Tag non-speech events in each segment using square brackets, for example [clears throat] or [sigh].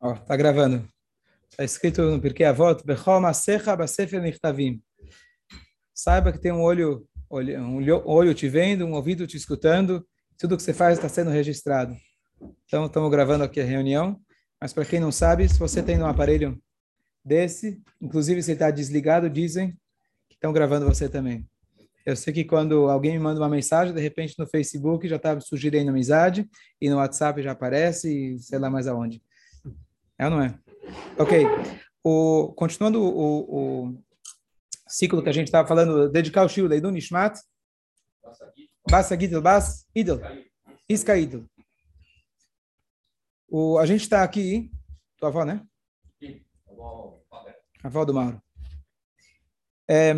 Ó, tá gravando. Está escrito no Pirkei Avot, Bechol Masecha. Saiba que tem um olho, olho, um olho te vendo, um ouvido te escutando, tudo que você faz está sendo registrado. Então, estamos gravando aqui a reunião, mas para quem não sabe, se você tem um aparelho desse, inclusive se está desligado, dizem que estão gravando você também. Eu sei que quando alguém me manda uma mensagem, de repente no Facebook já está sugerindo amizade, e no WhatsApp já aparece, e sei lá mais aonde. É ou não é? Ok. O, continuando o, o ciclo que a gente estava falando, dedicar o Shio Leidun Nishmat. Bassa Gidel, Bas, Idel. Isca Idel. O, a gente está aqui, tua avó, né? Sim, a avó do Mauro. É,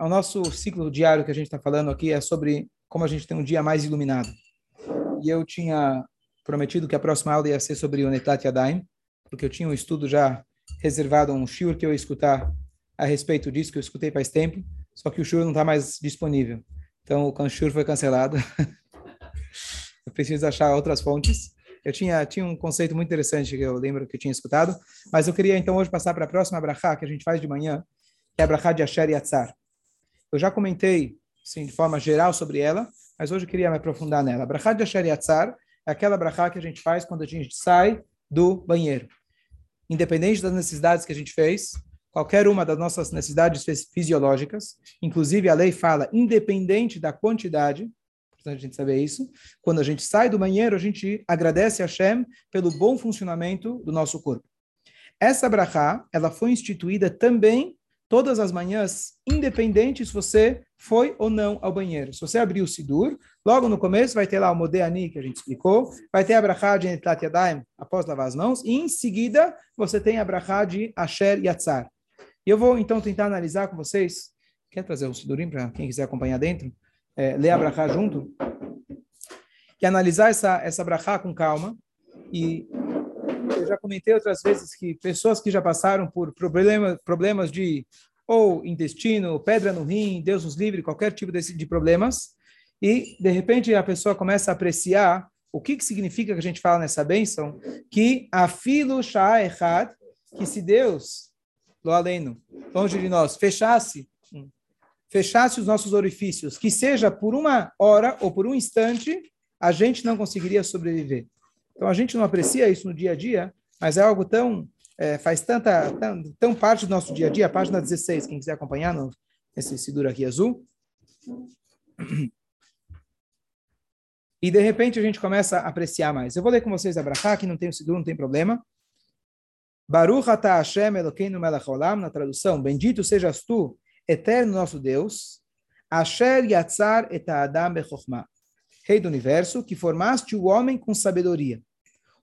o nosso ciclo diário que a gente está falando aqui é sobre como a gente tem um dia mais iluminado. E eu tinha prometido que a próxima aula ia ser sobre o Netat Yadayim, porque eu tinha um estudo já reservado, um shiur que eu ia escutar a respeito disso, que eu escutei faz tempo, só que o shiur não está mais disponível. Então, o shiur foi cancelado. [laughs] eu preciso achar outras fontes. Eu tinha, tinha um conceito muito interessante que eu lembro que eu tinha escutado, mas eu queria então hoje passar para a próxima brachá que a gente faz de manhã, que é a brachá de Asher Yatzar. Eu já comentei, assim, de forma geral sobre ela, mas hoje eu queria me aprofundar nela. A brachá de Asher Yatzar é aquela brachá que a gente faz quando a gente sai do banheiro. Independente das necessidades que a gente fez, qualquer uma das nossas necessidades fisiológicas, inclusive a lei fala, independente da quantidade, importante a gente saber isso, quando a gente sai do banheiro, a gente agradece a Hashem pelo bom funcionamento do nosso corpo. Essa brachá, ela foi instituída também todas as manhãs, independente se você foi ou não ao banheiro. Se você abrir o Sidur, logo no começo vai ter lá o Modeani, que a gente explicou, vai ter a Brachá de Netlat Yadayim, após lavar as mãos, e em seguida você tem a Brachá de Asher Yatzar. E eu vou então tentar analisar com vocês, quer trazer o Sidurim para quem quiser acompanhar dentro? É, ler a Brachá junto? E analisar essa, essa Brachá com calma, e eu já comentei outras vezes que pessoas que já passaram por problema, problemas de ou intestino, pedra no rim, Deus nos livre, qualquer tipo desse, de problemas, e de repente a pessoa começa a apreciar o que, que significa que a gente fala nessa bênção, que afilo echad, que se Deus, lo aleno, longe de nós, fechasse, fechasse os nossos orifícios, que seja por uma hora ou por um instante, a gente não conseguiria sobreviver. Então a gente não aprecia isso no dia a dia, mas é algo tão é, faz tanta tão, tão, parte do nosso dia a dia. Página 16, quem quiser acompanhar no esse Sidur aqui azul. E de repente a gente começa a apreciar mais. Eu vou ler com vocês a Brachá, que não tem o Sidur, não tem problema. Baruch atah Hashem Elokeinu melech olam, na tradução, bendito sejas tu, eterno nosso Deus, Asher yatzar et adam bechokhmah, rei do universo, que formaste o homem com sabedoria.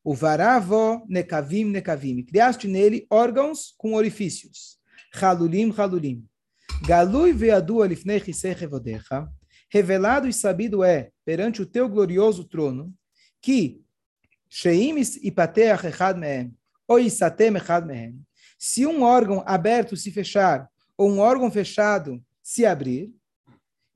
O varavo nekavim nekavim. Criaste nele órgãos com orifícios. Halulim halulim. Galui veadu alifnei vodecha. Revelado e sabido é, perante o teu glorioso trono, que sheimis ipateach echad mehem, ou isatem echad mehem. Se um órgão aberto se fechar, ou um órgão fechado se abrir,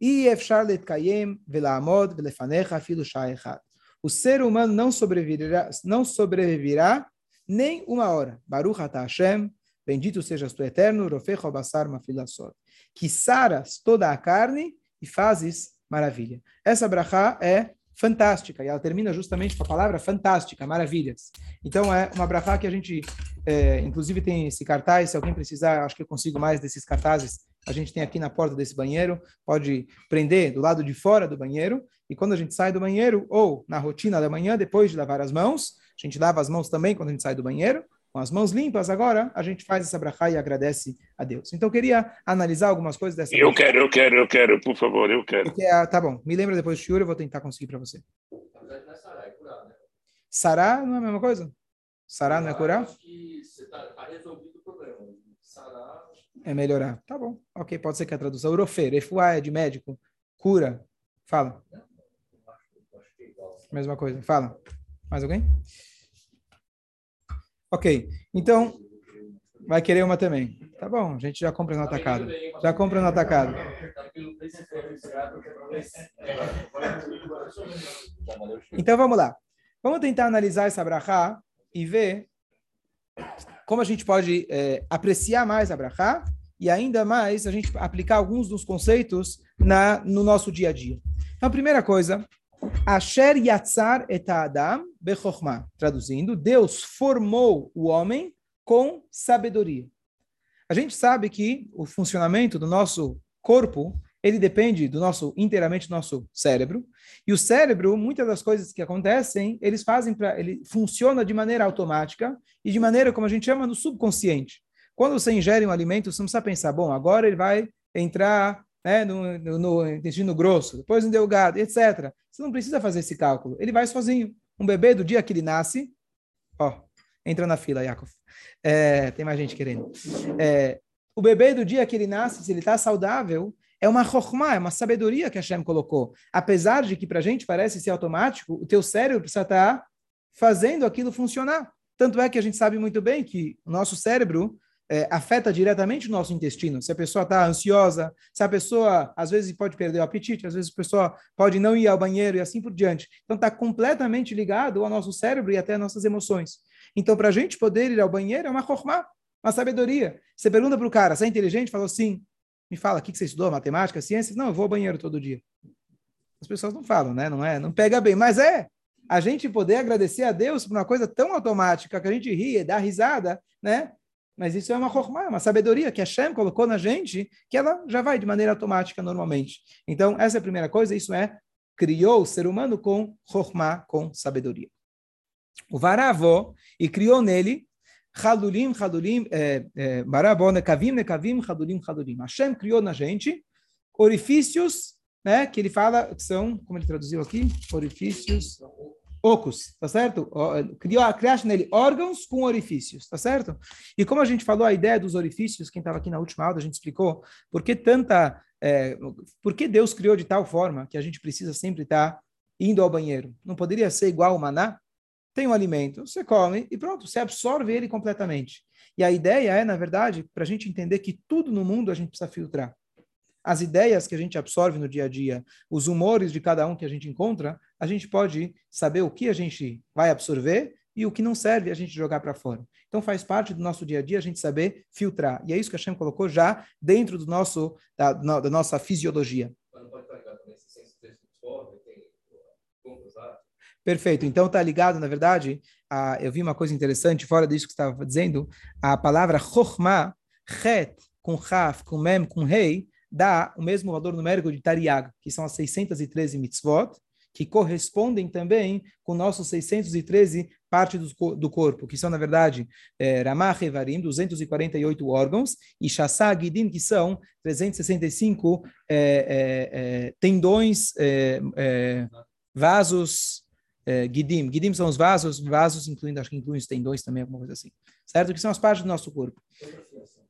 e efshar letkayem velaamod velefanecha shai echad o ser humano não sobreviverá, não sobreviverá nem uma hora. Baruch atah Hashem, bendito sejas tu eterno, rofecho basar mafilasot, que saras toda a carne e fazes maravilha. Essa brachá é fantástica, e ela termina justamente com a palavra fantástica, maravilhas. Então é uma brachá que a gente, é, inclusive tem esse cartaz, se alguém precisar, acho que eu consigo mais desses cartazes, a gente tem aqui na porta desse banheiro, pode prender do lado de fora do banheiro, e quando a gente sai do banheiro, ou na rotina da manhã, depois de lavar as mãos, a gente lava as mãos também quando a gente sai do banheiro, com as mãos limpas agora, a gente faz essa brachá e agradece a Deus. Então, eu queria analisar algumas coisas dessa Eu brachá. quero, eu quero, eu quero, por favor, eu quero. Porque, ah, tá bom, me lembra depois do shiur, eu vou tentar conseguir para você. Sará não é a mesma coisa? Sará não é curar? Acho que está tá resolvido o problema. Sará... É melhorar. Tá bom. Ok, pode ser que a tradução. Urofê, refuá é de médico. Cura. Fala. Mesma coisa. Fala. Mais alguém? Ok. Então, vai querer uma também. Tá bom, a gente já compra no atacado. Já compra no atacado. Então vamos lá. Vamos tentar analisar essa brachá e ver como a gente pode é, apreciar mais a Brachá e ainda mais a gente aplicar alguns dos conceitos na, no nosso dia a dia. Então, a primeira coisa, Asher Yatzar et Adam Bechokhmah. Traduzindo, Deus formou o homem com sabedoria. A gente sabe que o funcionamento do nosso corpo ele depende do nosso inteiramente do nosso cérebro e o cérebro muitas das coisas que acontecem eles fazem para ele funciona de maneira automática e de maneira como a gente chama no subconsciente quando você ingere um alimento você não precisa pensar bom agora ele vai entrar né, no, no, no, intestino grosso, depois no delgado, etc. Você não precisa fazer esse cálculo. Ele vai sozinho. Um bebê, do dia que ele nasce, ó, entra na fila, Yakov. É, tem mais gente querendo. É, o bebê, do dia que ele nasce, se ele está saudável, é uma chokhmah, é uma sabedoria que Hashem colocou. Apesar de que para a gente parece ser automático, o teu cérebro precisa estar tá fazendo aquilo funcionar. Tanto é que a gente sabe muito bem que o nosso cérebro é, afeta diretamente o nosso intestino. Se a pessoa está ansiosa, se a pessoa, às vezes, pode perder o apetite, às vezes a pessoa pode não ir ao banheiro e assim por diante. Então, está completamente ligado ao nosso cérebro e até às nossas emoções. Então, para a gente poder ir ao banheiro é uma chormá, uma sabedoria. Você pergunta para o cara, você é inteligente? Falou sim. Me fala, o que você estudou? Matemática, ciências? Não, eu vou ao banheiro todo dia. As pessoas não falam, né? Não é? Não pega bem, mas é. A gente poder agradecer a Deus por uma coisa tão automática que a gente ri, dá risada, né? Mas isso é uma chokmah, uma sabedoria que a Hashem colocou na gente, que ela já vai de maneira automática normalmente. Então, essa é a primeira coisa, isso é, criou o ser humano com chokmah, com sabedoria. O varavó, e criou nele, chadulim, chadulim, é, é, barabó, nekavim, nekavim, chadulim, chadulim. Hashem criou na gente orifícios, né, que ele fala, que são, como ele traduziu aqui, orifícios ocos, tá certo? Criou, criaste nele órgãos com orifícios, tá certo? E como a gente falou a ideia dos orifícios, quem estava aqui na última aula, a gente explicou por que tanta, é, por que Deus criou de tal forma que a gente precisa sempre estar tá indo ao banheiro. Não poderia ser igual o maná? Tem um alimento, você come e pronto, você absorve ele completamente. E a ideia é, na verdade, para a gente entender que tudo no mundo a gente precisa filtrar as ideias que a gente absorve no dia a dia, os humores de cada um que a gente encontra, a gente pode saber o que a gente vai absorver e o que não serve a gente jogar para fora. Então faz parte do nosso dia a dia a gente saber filtrar. E é isso que a Hashem colocou já dentro do nosso da, da nossa fisiologia. Perfeito. Então está ligado, na verdade, a, eu vi uma coisa interessante fora disso que estava dizendo, a palavra chokhmah, chet, com raf, com mem, com rei, dá o mesmo valor numérico de Tariag, que são as 613 mitzvot, que correspondem também com nossos 613 partes do, do corpo, que são, na verdade, é, Ramah Revarim, 248 órgãos, e Shassá Gidim, que são 365 é, é, é, tendões, é, é, vasos, é, Gidim. Gidim são os vasos, vasos incluindo, acho que incluem os tendões também, alguma coisa assim. Certo? Que são as partes do nosso corpo. Fiação.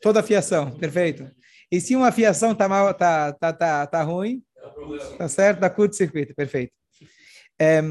Toda a fiação, perfeito. E se uma fiação está mal, tá, tá, tá, tá ruim, é tá certo, dá curto-circuito, perfeito. É,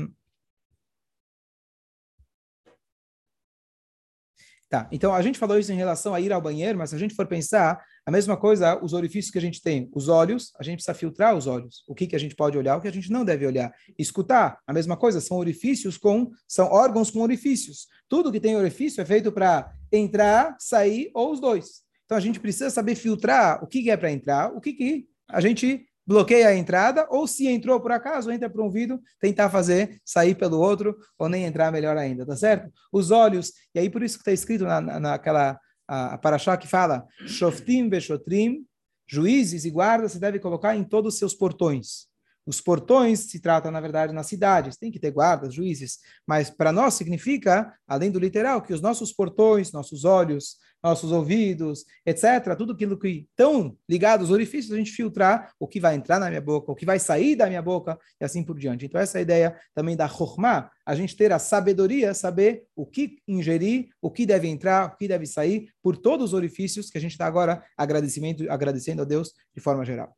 Tá, então a gente falou isso em relação a ir ao banheiro, mas se a gente for pensar, a mesma coisa, os orifícios que a gente tem, os olhos, a gente precisa filtrar os olhos. O que, que a gente pode olhar, o que a gente não deve olhar. Escutar, a mesma coisa, são orifícios com, são órgãos com orifícios. Tudo que tem orifício é feito para entrar, sair ou os dois. Então a gente precisa saber filtrar o que é para entrar, o que, que a gente bloqueia a entrada, ou se entrou por acaso, entra por um vidro, tentar fazer sair pelo outro, ou nem entrar melhor ainda, tá certo? Os olhos, e aí por isso que está escrito na, na, naquela a paraxá que fala, Shoftim Beshotrim, juízes e guardas, se deve colocar em todos os seus portões. Os portões se trata, na verdade, nas cidades, tem que ter guardas, juízes, mas para nós significa, além do literal, que os nossos portões, nossos olhos, nossos ouvidos, etc., tudo aquilo que estão ligados aos orifícios, a gente filtrar o que vai entrar na minha boca, o que vai sair da minha boca e assim por diante. Então, essa é a ideia também da Chokhmah, a gente ter a sabedoria, saber o que ingerir, o que deve entrar, o que deve sair, por todos os orifícios que a gente está agora agradecimento, agradecendo a Deus de forma geral.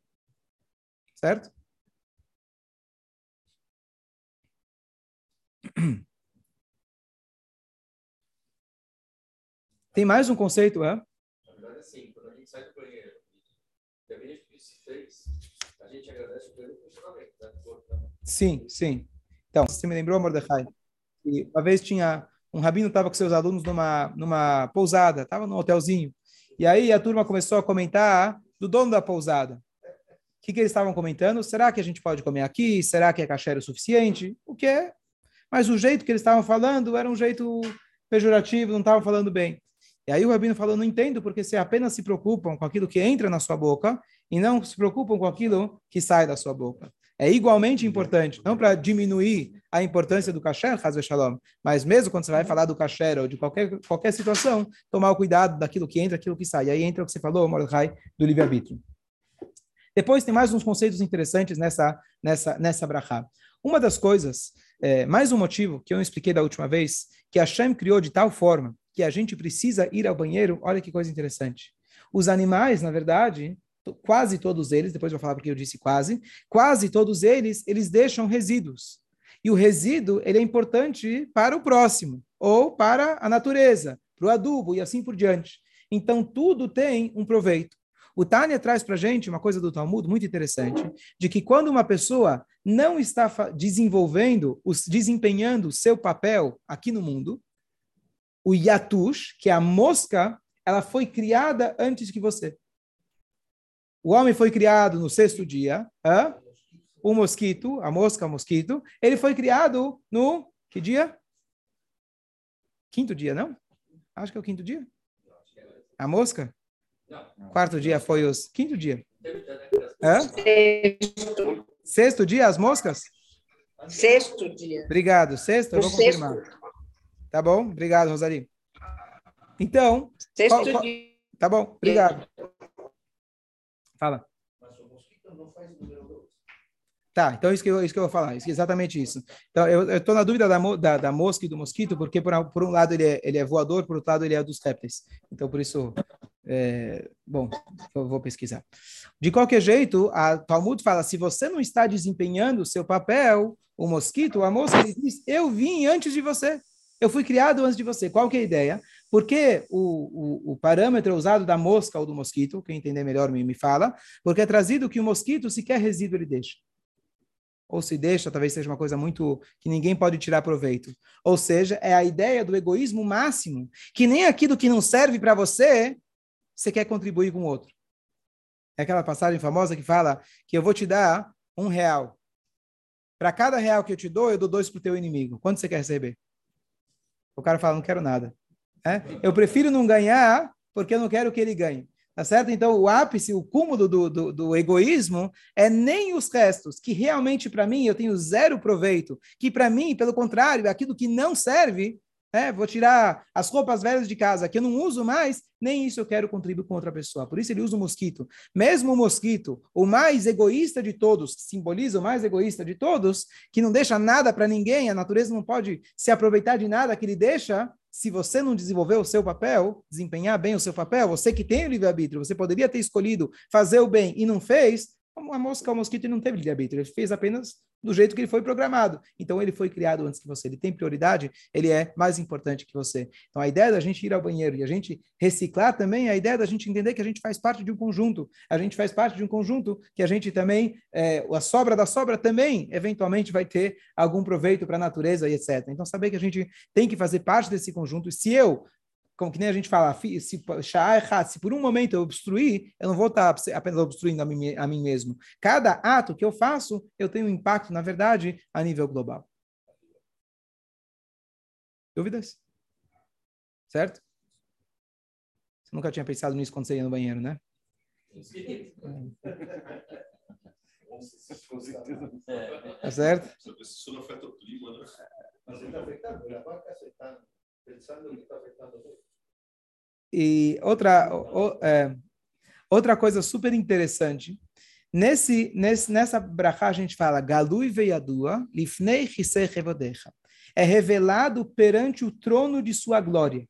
Certo? [clears throat] Tem mais um conceito, é? Na verdade, assim, quando a gente sai do banheiro independente do que se fez, a gente agradece pelo funcionamento, né? Sim, sim. Então, você me lembrou, Mordecai, que uma vez tinha um rabino estava com seus alunos numa, numa pousada, estava num hotelzinho. E aí a turma começou a comentar do dono da pousada. O que, que eles estavam comentando? Será que a gente pode comer aqui? Será que é cachê o suficiente? O que é? Mas o jeito que eles estavam falando era um jeito pejorativo, não estavam falando bem. E aí o rabino falou, não entendo, porque se apenas se preocupam com aquilo que entra na sua boca e não se preocupam com aquilo que sai da sua boca. É igualmente importante, não para diminuir a importância do Hazve Shalom, mas mesmo quando você vai falar do kasher ou de qualquer, qualquer situação, tomar o cuidado daquilo que entra, aquilo que sai. E aí entra o que você falou, Mordecai, do livre-arbítrio. Depois tem mais uns conceitos interessantes nessa, nessa, nessa brachá. Uma das coisas, é, mais um motivo que eu expliquei da última vez, que Hashem criou de tal forma que a gente precisa ir ao banheiro, olha que coisa interessante. Os animais, na verdade, quase todos eles, depois eu vou falar porque eu disse quase, quase todos eles, eles deixam resíduos. E o resíduo, ele é importante para o próximo, ou para a natureza, para o adubo e assim por diante. Então, tudo tem um proveito. O Tânia traz para gente uma coisa do Talmud muito interessante, de que quando uma pessoa não está desenvolvendo, desempenhando o seu papel aqui no mundo, o Yatush, que é a mosca, ela foi criada antes que você. O homem foi criado no sexto dia. Hã? O mosquito, a mosca, o mosquito, ele foi criado no que dia? Quinto dia, não? Acho que é o quinto dia. A mosca? Quarto dia foi os quinto dia. Hã? Sexto dia, as moscas? Sexto dia. Obrigado. Sexto, eu vou confirmar. Tá bom? Obrigado, Rosari. Então. Sexto qual, qual... dia. Tá bom, obrigado. Fala. Tá, então isso que eu, isso que eu vou falar, exatamente isso. Então, eu estou na dúvida da, da, da, mosca e do mosquito, porque por, por um lado ele é, ele é voador, por outro lado ele é dos répteis. Então, por isso, é, bom, vou pesquisar. De qualquer jeito, a Talmud fala, se você não está desempenhando o seu papel, o mosquito, a mosca, ele diz, eu vim antes de você. Eu fui criado antes de você. Qual que é a ideia? Porque o, o, o parâmetro usado da mosca ou do mosquito, quem entender melhor me, me fala, porque é trazido que o mosquito, sequer resíduo ele deixa. Ou se deixa, talvez seja uma coisa muito que ninguém pode tirar proveito. Ou seja, é a ideia do egoísmo máximo, que nem aquilo que não serve para você, você quer contribuir com o outro. É aquela passagem famosa que fala que eu vou te dar um real. Para cada real que eu te dou, eu dou dois para o teu inimigo. Quanto você quer receber? O cara fala, não quero nada. É? Eu prefiro não ganhar porque eu não quero que ele ganhe. Tá certo? Então, o ápice, o cúmulo do, do, do egoísmo é nem os restos, que realmente para mim eu tenho zero proveito, que para mim, pelo contrário, aquilo que não serve, é, vou tirar as roupas velhas de casa que eu não uso mais, nem isso eu quero contribuir com outra pessoa. Por isso ele usa o mosquito. Mesmo o mosquito, o mais egoísta de todos, que simboliza o mais egoísta de todos, que não deixa nada para ninguém, a natureza não pode se aproveitar de nada que ele deixa. Se você não desenvolver o seu papel, desempenhar bem o seu papel, você que tem o livre-arbítrio, você poderia ter escolhido fazer o bem e não fez, a mosca, o mosquito, ele não teve livre-arbítrio, ele fez apenas do jeito que ele foi programado. Então, ele foi criado antes que você. Ele tem prioridade, ele é mais importante que você. Então, a ideia da gente ir ao banheiro e a gente reciclar também é a ideia da gente entender que a gente faz parte de um conjunto. A gente faz parte de um conjunto que a gente também, é, a sobra da sobra também, eventualmente, vai ter algum proveito para a natureza e etc. Então, saber que a gente tem que fazer parte desse conjunto. E se eu como que nem a gente fala, se, se por um momento eu obstruir, eu não vou estar apenas obstruindo a mim, a mim mesmo. Cada ato que eu faço, eu tenho um impacto, na verdade, a nível global. Dúvidas? Certo? Você nunca tinha pensado nisso quando você ia no banheiro, né? Tá certo? Isso não afeta o clima, né? Mas ele está afetando, ele está pensando que está afetando e outra, o, é, outra coisa super interessante, nesse, nesse, nessa brachá a gente fala, Galui veiadua, lifnei hisei revodecha. É revelado perante o trono de sua glória.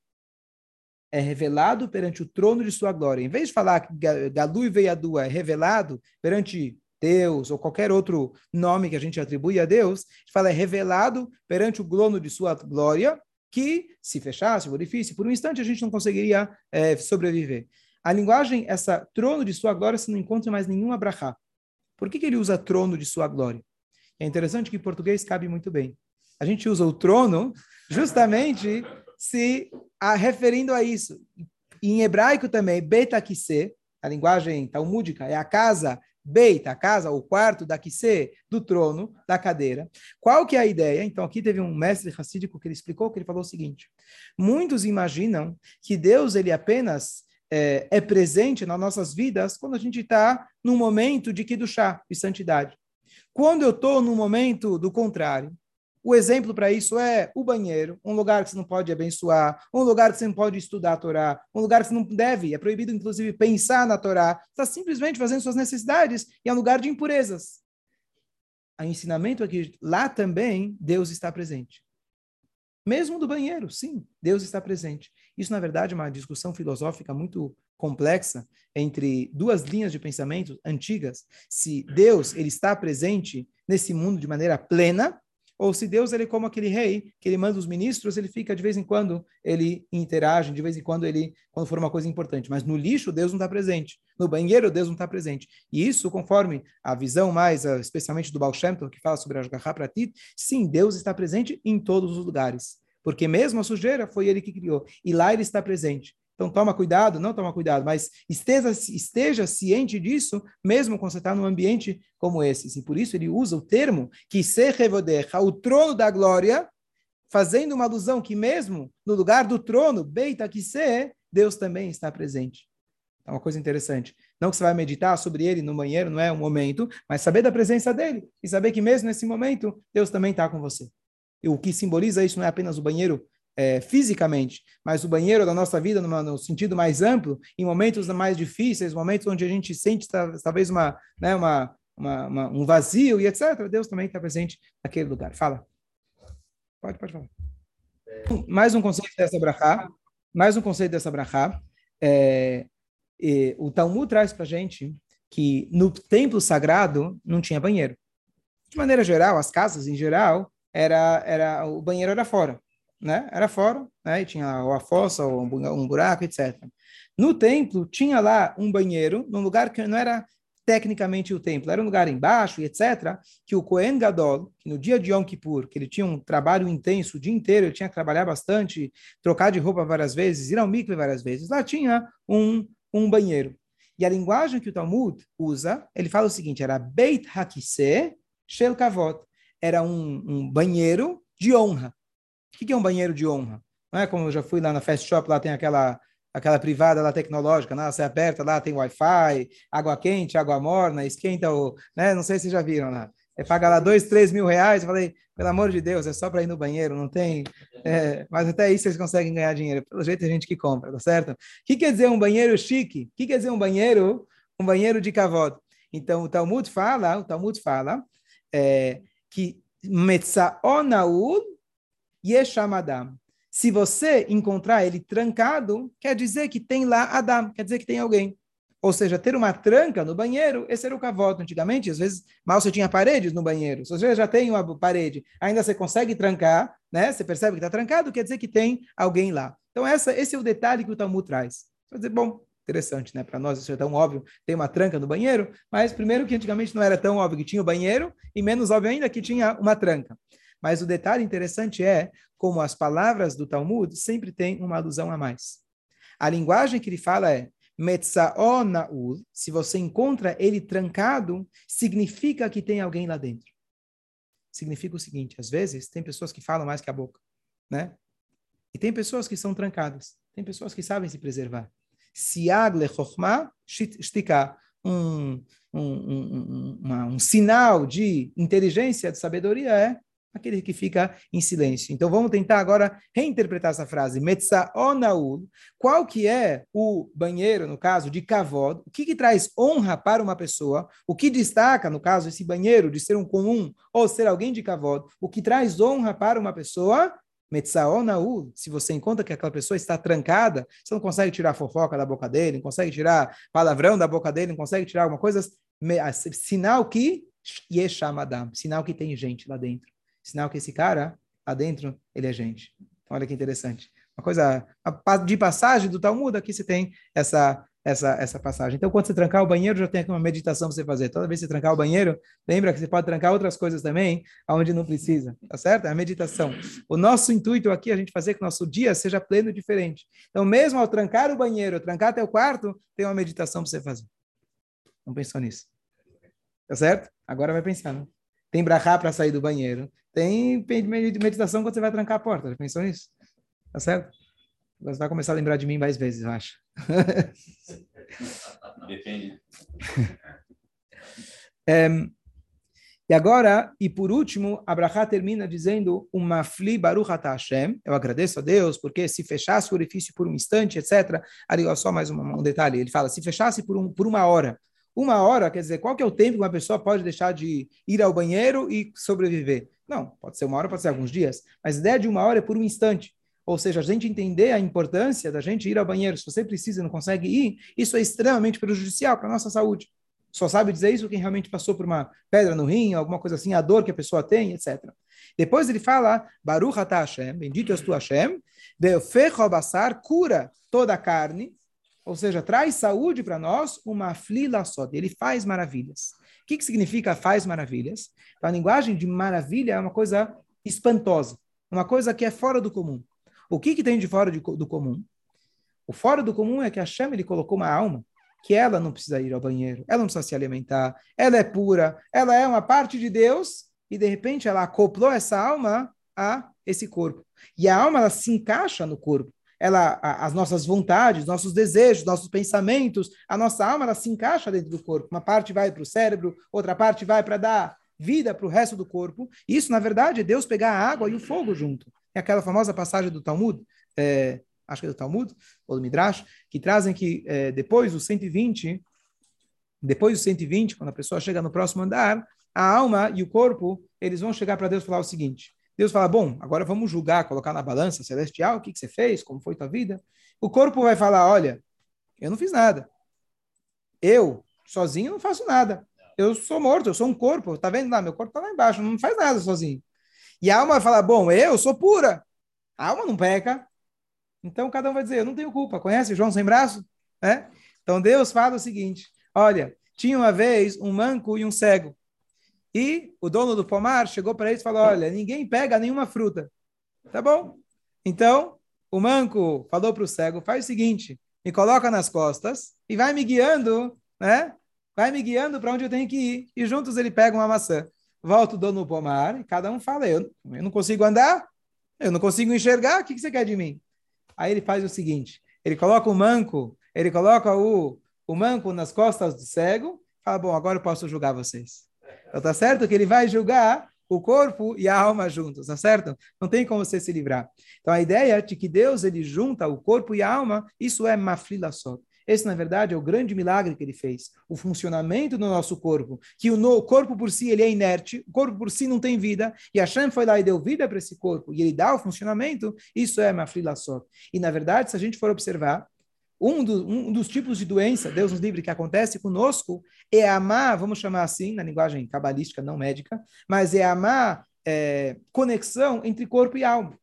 É revelado perante o trono de sua glória. Em vez de falar que Galui veiadua é revelado perante Deus ou qualquer outro nome que a gente atribui a Deus, a gente fala é revelado perante o trono de sua glória, que se fechasse o orifício, por um instante a gente não conseguiria é, sobreviver. A linguagem, essa trono de sua glória, você não encontra mais nenhuma brachá. Por que, que ele usa trono de sua glória? É interessante que em português cabe muito bem. A gente usa o trono justamente se a, referindo a isso. Em hebraico também, beta a linguagem talmúdica, é a casa Beit, a casa, o quarto da Kise, do trono, da cadeira. Qual que é a ideia? Então, aqui teve um mestre racídico que ele explicou, que ele falou o seguinte, muitos imaginam que Deus, ele apenas é, é presente nas nossas vidas quando a gente está num momento de Kiddushá, de santidade. Quando eu estou num momento do contrário, o exemplo para isso é o banheiro, um lugar que você não pode abençoar, um lugar que você não pode estudar a Torá, um lugar que você não deve, é proibido inclusive pensar na Torá, está simplesmente fazendo suas necessidades e é um lugar de impurezas. O ensinamento aqui, lá também, Deus está presente. Mesmo do banheiro, sim, Deus está presente. Isso, na verdade, é uma discussão filosófica muito complexa entre duas linhas de pensamento antigas. Se Deus ele está presente nesse mundo de maneira plena, ou se Deus ele é como aquele rei que ele manda os ministros, ele fica de vez em quando ele interage, de vez em quando ele quando for uma coisa importante. Mas no lixo Deus não está presente, no banheiro Deus não está presente. E isso, conforme a visão mais, ah, especialmente do Baal Shem que fala sobre a Ashgaha Pratit, sim, Deus está presente em todos os lugares, porque mesmo a sujeira foi Ele que criou e lá Ele está presente. Então toma cuidado, não toma cuidado, mas esteja, esteja ciente disso, mesmo quando você está num ambiente como esse. E por isso ele usa o termo que se revodeja, o trono da glória, fazendo uma alusão que mesmo no lugar do trono, beita que se, Deus também está presente. É uma coisa interessante. Não que você vai meditar sobre ele no banheiro, não é o momento, mas saber da presença dele e saber que mesmo nesse momento, Deus também está com você. E o que simboliza isso não é apenas o banheiro é, fisicamente, mas o banheiro da nossa vida, numa, no sentido mais amplo, em momentos mais difíceis, momentos onde a gente sente talvez uma, né, uma, uma, uma um vazio e etc., Deus também está presente naquele lugar. Fala. Pode, pode falar. Mais um conceito dessa brachá, mais um conceito dessa brachá. É, o Talmud traz para a gente que no templo sagrado não tinha banheiro. De maneira geral, as casas em geral, era, era o banheiro era fora né? Era fora, né? E tinha a fossa, um buraco, etc. No templo tinha lá um banheiro, num lugar que não era tecnicamente o templo, era um lugar embaixo e etc, que o Kohen Gadol, que no dia de Yom Kippur, que ele tinha um trabalho intenso o dia inteiro, ele tinha que trabalhar bastante, trocar de roupa várias vezes, ir ao mikve várias vezes, lá tinha um, um banheiro. E a linguagem que o Talmud usa, ele fala o seguinte, era Beit Hakise Shel Kavot, era um, um banheiro de honra. O que é um banheiro de honra? Não é como eu já fui lá na Fast Shop, lá tem aquela aquela privada lá tecnológica, né? você aperta lá, tem Wi-Fi, água quente, água morna, esquenta o... Né? Não sei se já viram lá. Você paga lá dois, três mil reais, eu falei, pelo amor de Deus, é só para ir no banheiro, não tem... É, mas até aí vocês conseguem ganhar dinheiro, pelo jeito a gente que compra, tá certo? O que quer dizer um banheiro chique? O que quer dizer um banheiro, um banheiro de cavalo? Então, o Talmud fala, o Talmud fala é, que Metzaonaul Yeshamadam. Se você encontrar ele trancado, quer dizer que tem lá Adam, quer dizer que tem alguém. Ou seja, ter uma tranca no banheiro, esse era o cavoto antigamente. Às vezes, mal você tinha paredes no banheiro. Se você já tem uma parede, ainda você consegue trancar, né? Você percebe que está trancado, quer dizer que tem alguém lá. Então, essa, esse é o detalhe que o Talmud traz. Você dizer, bom, interessante, né? Para nós isso é tão óbvio, tem uma tranca no banheiro, mas primeiro que antigamente não era tão óbvio que tinha o banheiro, e menos óbvio ainda que tinha uma tranca. Mas o detalhe interessante é como as palavras do Talmud sempre têm uma alusão a mais. A linguagem que ele fala é Metzaonaul, se você encontra ele trancado, significa que tem alguém lá dentro. Significa o seguinte, às vezes tem pessoas que falam mais que a boca, né? E tem pessoas que são trancadas, tem pessoas que sabem se preservar. Siag lechokhmah shtika, um, um, um, um, um sinal de inteligência, de sabedoria é aquele que fica em silêncio. Então vamos tentar agora reinterpretar essa frase. Metzaonaul. Qual que é o banheiro, no caso, de kavod? O que, que traz honra para uma pessoa? O que destaca, no caso, esse banheiro de ser um comum ou ser alguém de kavod? O que traz honra para uma pessoa? Metzaonaul, se você encontra que aquela pessoa está trancada, você não consegue tirar fofoca da boca dele, não consegue tirar palavrão da boca dele, não consegue tirar alguma coisa, sinal que Yeshamadam, sinal que tem gente lá dentro. Sinal que esse cara, lá dentro, ele é gente. Então, olha que interessante. Uma coisa de passagem do Talmud, aqui você tem essa, essa, essa passagem. Então, quando você trancar o banheiro, já tem aqui uma meditação para você fazer. Toda vez que você trancar o banheiro, lembra que você pode trancar outras coisas também, aonde não precisa, tá certo? É a meditação. O nosso intuito aqui é a gente fazer que o nosso dia seja pleno e diferente. Então, mesmo ao trancar o banheiro, trancar teu quarto, tem uma meditação para você fazer. Não pensou nisso? Tá certo? Agora vai pensar, né? Tem brahá para sair do banheiro. Tem meditação quando você vai trancar a porta. Já pensou nisso? Tá certo? Você vai começar a lembrar de mim mais vezes, eu acho. [laughs] Depende. [laughs] é, e agora, e por último, Abraha termina dizendo uma fli baruch Hashem. Eu agradeço a Deus, porque se fechasse o orifício por um instante, etc. Ali, só mais um, um detalhe. Ele fala, se fechasse por, um, por uma hora, uma hora, quer dizer, qual que é o tempo que uma pessoa pode deixar de ir ao banheiro e sobreviver? Não, pode ser uma hora, pode ser alguns dias, mas a ideia de uma hora é por um instante. Ou seja, a gente entender a importância da gente ir ao banheiro. Se você precisa e não consegue ir, isso é extremamente prejudicial para a nossa saúde. Só sabe dizer isso quem realmente passou por uma pedra no rim, alguma coisa assim, a dor que a pessoa tem, etc. Depois ele fala, Baruch atah bendito és tu Hashem, Beofecho basar, cura toda a carne, ou seja, traz saúde para nós, uma flila só. Ele faz maravilhas. O que, que significa faz maravilhas? Então, a linguagem de maravilha é uma coisa espantosa, uma coisa que é fora do comum. O que, que tem de fora de, do comum? O fora do comum é que a Hashem ele colocou uma alma que ela não precisa ir ao banheiro, ela não precisa se alimentar, ela é pura, ela é uma parte de Deus e de repente ela acoplou essa alma a esse corpo. E a alma ela se encaixa no corpo ela, as nossas vontades, nossos desejos, nossos pensamentos, a nossa alma, ela se encaixa dentro do corpo. Uma parte vai para o cérebro, outra parte vai para dar vida para o resto do corpo. Isso, na verdade, é Deus pegar a água e o fogo junto. É aquela famosa passagem do Talmud, é, acho que é do Talmud, ou do Midrash, que trazem que é, depois dos 120, depois dos 120, quando a pessoa chega no próximo andar, a alma e o corpo, eles vão chegar para Deus falar o seguinte: Deus fala, bom, agora vamos julgar, colocar na balança celestial, o que, que você fez, como foi tua vida. O corpo vai falar, olha, eu não fiz nada. Eu, sozinho, não faço nada. Eu sou morto, eu sou um corpo. Tá vendo? Meu corpo tá lá embaixo, não faz nada sozinho. E a alma vai falar, bom, eu sou pura. A alma não peca. Então cada um vai dizer, eu não tenho culpa. Conhece João sem braço? É? Então Deus fala o seguinte, olha, tinha uma vez um manco e um cego. E o dono do pomar chegou para eles e falou: Olha, ninguém pega nenhuma fruta. Tá bom? Então, o manco falou para o cego: Faz o seguinte, me coloca nas costas e vai me guiando, né? Vai me guiando para onde eu tenho que ir. E juntos ele pega uma maçã. Volta o dono do pomar e cada um fala: Eu, eu não consigo andar, eu não consigo enxergar, o que, que você quer de mim? Aí ele faz o seguinte: ele coloca o manco, ele coloca o, o manco nas costas do cego, fala: Bom, agora eu posso julgar vocês. Então tá certo que ele vai julgar o corpo e a alma juntos, tá certo? Não tem como você se livrar. Então a ideia de que Deus ele junta o corpo e a alma, isso é maflila só. Esse, na verdade, é o grande milagre que ele fez. O funcionamento do nosso corpo. Que o, corpo por si ele é inerte, o corpo por si não tem vida, e Hashem foi lá e deu vida para esse corpo, e ele dá o funcionamento, isso é maflila só. E, na verdade, se a gente for observar, um, do, um, dos tipos de doença, Deus nos livre, que acontece conosco, é amar, vamos chamar assim, na linguagem cabalística, não médica, mas é amar é, conexão entre corpo e alma.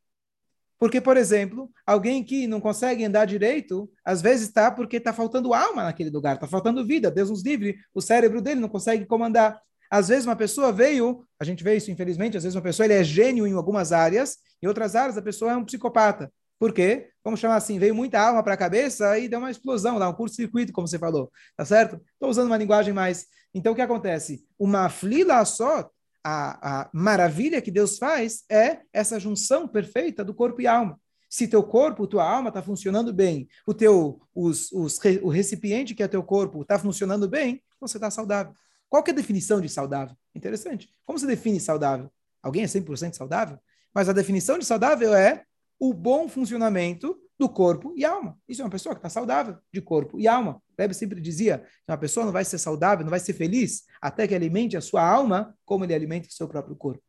Porque, por exemplo, alguém que não consegue andar direito, às vezes está porque está faltando alma naquele lugar, está faltando vida. Deus nos livre, o cérebro dele não consegue comandar. Às vezes uma pessoa veio, a gente vê isso infelizmente, às vezes uma pessoa ele é gênio em algumas áreas, em outras áreas a pessoa é um psicopata. Por quê? Vamos chamar assim, veio muita alma para a cabeça e deu uma explosão lá, um curto-circuito, como você falou, tá certo? Estou usando uma linguagem mais... Então, o que acontece? Uma flila só, a, a maravilha que Deus faz é essa junção perfeita do corpo e alma. Se teu corpo, tua alma está funcionando bem, o teu, os, os, o recipiente que é teu corpo está funcionando bem, você está saudável. Qual é a definição de saudável? Interessante. Como se define saudável? Alguém é 100% saudável? Mas a definição de saudável é o bom funcionamento do corpo e alma. Isso é uma pessoa que está saudável de corpo e alma. O sempre dizia que uma pessoa não vai ser saudável, não vai ser feliz, até que alimente a sua alma como ele alimenta o seu próprio corpo.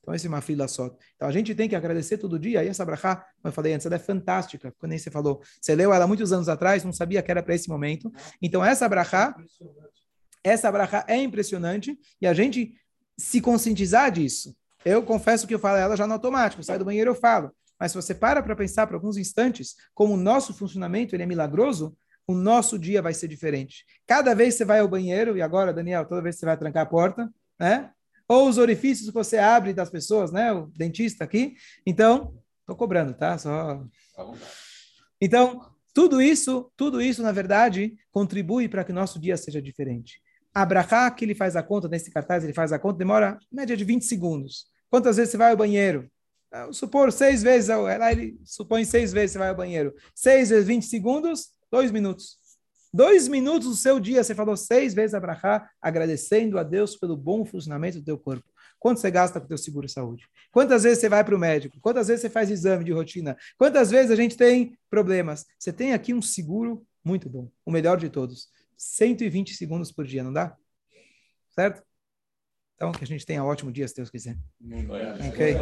Então, essa é uma fila só. Então, a gente tem que agradecer todo dia. E essa brachá, como eu falei antes, ela é fantástica. Quando você falou, você leu ela muitos anos atrás, não sabia que era para esse momento. Então, essa brachá, essa brachá é impressionante e a gente se conscientizar disso. Eu confesso que eu falo ela já no automático. Sai do banheiro, eu falo. Mas se você para para pensar por alguns instantes como o nosso funcionamento ele é milagroso, o nosso dia vai ser diferente. Cada vez que você vai ao banheiro, e agora, Daniel, toda vez que você vai trancar a porta, né? Ou os orifícios que você abre das pessoas, né? O dentista aqui. Então, estou cobrando, tá? Só. Então, tudo isso, tudo isso, na verdade, contribui para que o nosso dia seja diferente. Abrahá, que ele faz a conta, nesse cartaz ele faz a conta, demora média de 20 segundos. Quantas vezes você vai ao banheiro? Supor seis vezes, lá ele supõe seis vezes você vai ao banheiro. Seis vezes 20 segundos, dois minutos. Dois minutos do seu dia, você falou seis vezes Abrahá, agradecendo a Deus pelo bom funcionamento do teu corpo. Quanto você gasta com o teu seguro saúde? Quantas vezes você vai para o médico? Quantas vezes você faz exame de rotina? Quantas vezes a gente tem problemas? Você tem aqui um seguro muito bom, o melhor de todos. 120 segundos por dia, não dá? Certo? Então, que a gente tenha um ótimo dia, se Deus quiser. Ok?